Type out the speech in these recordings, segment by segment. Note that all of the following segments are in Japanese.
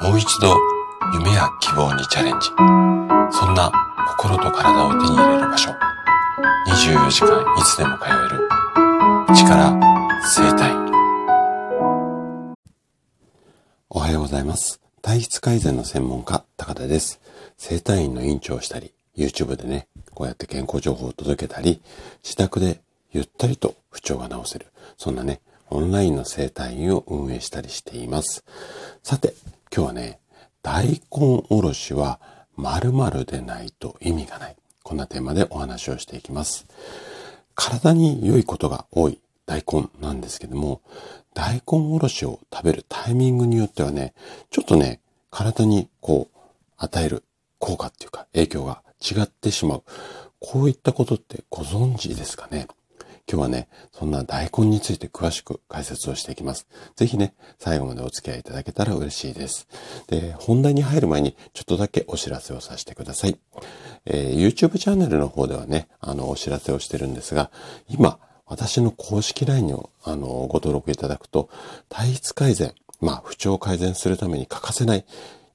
もう一度夢や希望にチャレンジ。そんな心と体を手に入れる場所。24時間いつでも通える。力生体。おはようございます。体質改善の専門家、高田です。生体院の院長をしたり、YouTube でね、こうやって健康情報を届けたり、自宅でゆったりと不調が治せる。そんなね、オンラインの生態院を運営したりしています。さて、今日はね、大根おろしは〇〇でないと意味がない。こんなテーマでお話をしていきます。体に良いことが多い大根なんですけども、大根おろしを食べるタイミングによってはね、ちょっとね、体にこう、与える効果っていうか影響が違ってしまう。こういったことってご存知ですかね？今日はね、そんな大根について詳しく解説をしていきます。ぜひね、最後までお付き合いいただけたら嬉しいです。で、本題に入る前にちょっとだけお知らせをさせてください。えー、YouTube チャンネルの方ではね、あの、お知らせをしてるんですが、今、私の公式 LINE を、あの、ご登録いただくと、体質改善、まあ、不調を改善するために欠かせない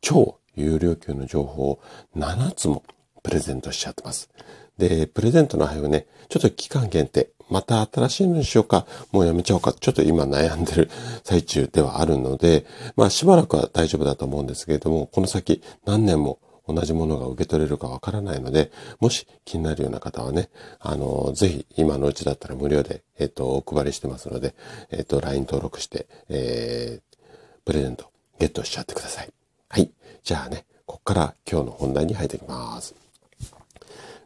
超有料級の情報を7つもプレゼントしちゃってます。で、プレゼントの配布ね、ちょっと期間限定、また新しいのにしようか、もうやめちゃおうか、ちょっと今悩んでる最中ではあるので、まあしばらくは大丈夫だと思うんですけれども、この先何年も同じものが受け取れるかわからないので、もし気になるような方はね、あの、ぜひ今のうちだったら無料で、えっ、と、お配りしてますので、えっ、と、LINE 登録して、えー、プレゼントゲットしちゃってください。はい。じゃあね、こっから今日の本題に入っていきます。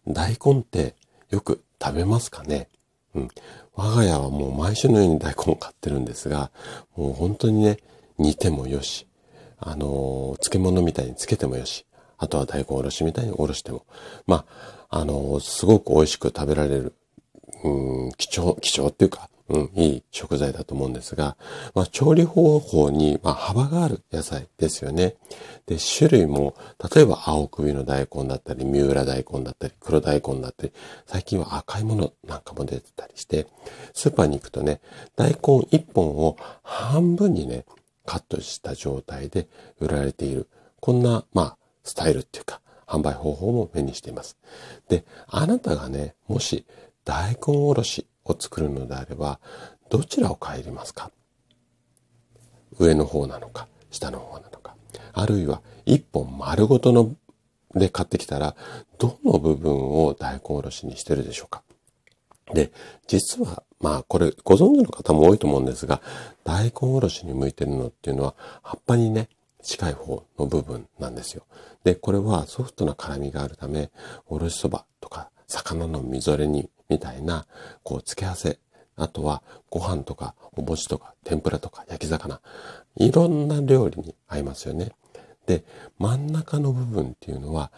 大根ってよく食べますかね？うん。我が家はもう毎週のように大根を買ってるんですが、もう本当にね、煮てもよし、あのー、漬物みたいに漬けてもよし、あとは大根おろしみたいにおろしても、まあ、あのー、すごく美味しく食べられる、うん、貴重、貴重っていうか、うん、いい食材だと思うんですが、まあ、調理方法に、まあ、幅がある野菜ですよね。で、種類も、例えば青首の大根だったり、三浦大根だったり、黒大根だったり、最近は赤いものなんかも出てたりして、スーパーに行くとね、大根1本を半分にね、カットした状態で売られている、こんな、まあ、スタイルっていうか、販売方法も目にしています。で、あなたがね、もし大根おろしを作るのであれば、どちらを帰りますか？上の方なのか、下の方なのか。あるいは、一本丸ごとので買ってきたら、どの部分を大根おろしにしてるでしょうか？で、実は、まあこれご存知の方も多いと思うんですが、大根おろしに向いてるのっていうのは、葉っぱにね、近い方の部分なんですよ。で、これはソフトな辛みがあるため、おろしそばとか魚のみぞれ煮みたいな、こう、付け合わせ。あとは、ご飯とか、お餅とか、天ぷらとか、焼き魚。いろんな料理に合いますよね。で、真ん中の部分っていうのは、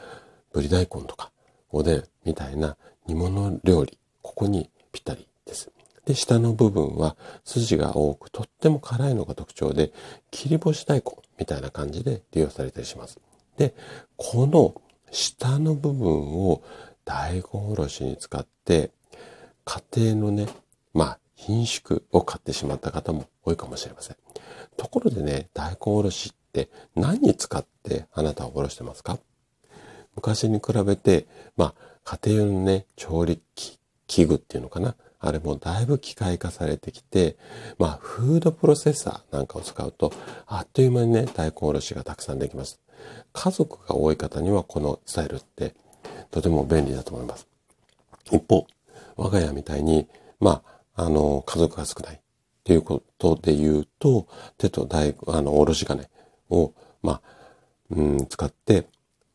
ぶり大根とか、おでんみたいな煮物料理。ここにぴったりです。で、下の部分は筋が多くとっても辛いのが特徴で、切り干し大根みたいな感じで利用されたりします。で、この下の部分を大根おろしに使って、家庭のね、まあ、品種を買ってしまった方も多いかもしれません。ところでね、大根おろしって何に使ってあなたはおろしてますか？昔に比べて、まあ、家庭用のね、調理器具っていうのかな？あれもだいぶ機械化されてきて、まあ、フードプロセッサーなんかを使うと、あっという間にね、大根おろしがたくさんできます。家族が多い方にはこのスタイルってとても便利だと思います。一方、我が家みたいに、まあ、あの、家族が少ないっていうことで言うと、手と大、あの、おろし金を、まあ、うん、使って、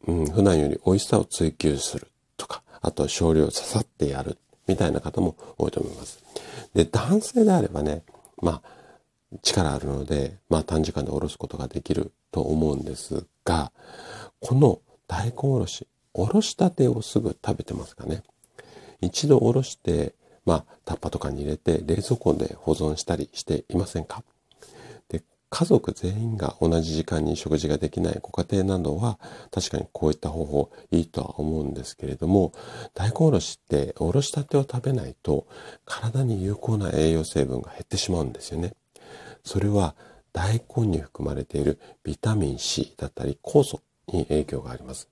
うん、普段より美味しさを追求するとか、あと少量刺さってやるみたいな方も多いと思います。で、男性であればね、まあ、力あるので、まあ短時間でおろすことができると思うんですが、この大根おろし、おろしたてをすぐ食べてますかね。一度おろして、まあ、タッパとかに入れて冷蔵庫で保存したりしていませんか？で、家族全員が同じ時間に食事ができないご家庭などは、確かにこういった方法いいとは思うんですけれども、大根おろしっておろしたてを食べないと、体に有効な栄養成分が減ってしまうんですよね。それは大根に含まれているビタミン C だったり酵素に影響があります。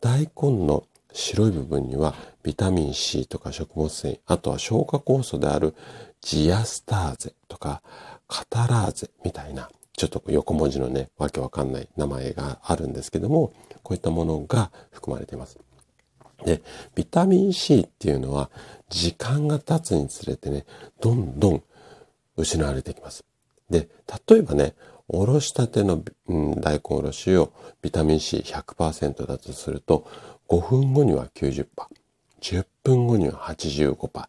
大根の白い部分にはビタミン C とか食物繊維、あとは消化酵素であるジアスターゼとかカタラーゼみたいな、ちょっと横文字のね、わけわかんない名前があるんですけども、こういったものが含まれています。で、ビタミン C っていうのは時間が経つにつれてね、どんどん失われていきます。で、例えばね、おろしたての、うん、大根おろしをビタミン C100% だとすると、5分後には90%、10分後には85%、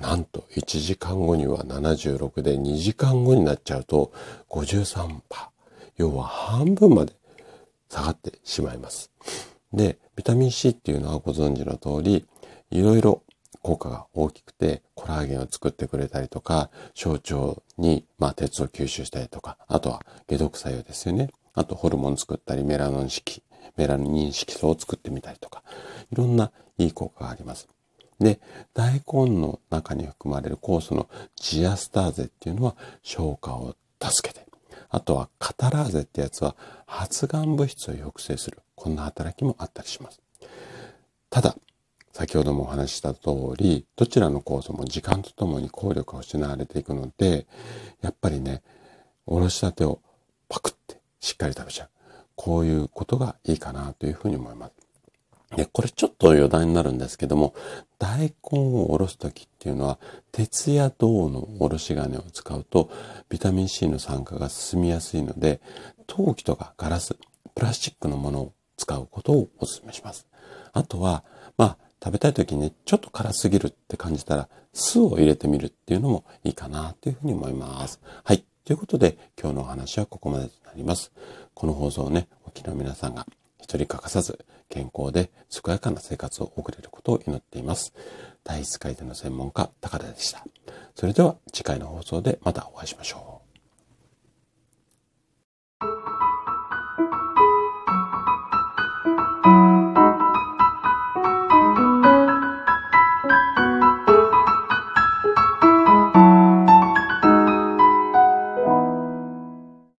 なんと1時間後には76で2時間後になっちゃうと53%。要は半分まで下がってしまいます。で、ビタミン C っていうのはご存知の通り、いろいろ効果が大きくて、コラーゲンを作ってくれたりとか、小腸に、まあ、鉄を吸収したりとか、あとは解毒作用ですよね。あとホルモン作ったり、メラノン式、メラニン色素を作ってみたりとか、いろんないい効果があります。で、大根の中に含まれる酵素のジアスターゼっていうのは消化を助けて、あとはカタラーゼってやつは発がん物質を抑制する。こんな働きもあったりします。ただ、先ほどもお話しした通り、どちらの酵素も時間とともに効力が失われていくので、やっぱりね、おろしたてをパクってしっかり食べちゃう。こういうことがいいかなというふうに思います。で、これちょっと余談になるんですけども、大根をおろすときっていうのは、鉄や銅のおろし金を使うと、ビタミン C の酸化が進みやすいので、陶器とかガラス、プラスチックのものを使うことをお勧めします。あとは、まあ、食べたい時に、ちょっと辛すぎるって感じたら、酢を入れてみるっていうのもいいかなというふうに思います。はい。ということで、今日のお話はここまでとなります。この放送をね、お聞きの皆さんが一人欠かさず健康で健やかな生活を送れることを祈っています。体質改善の専門家、高田でした。それでは次回の放送でまたお会いしましょう。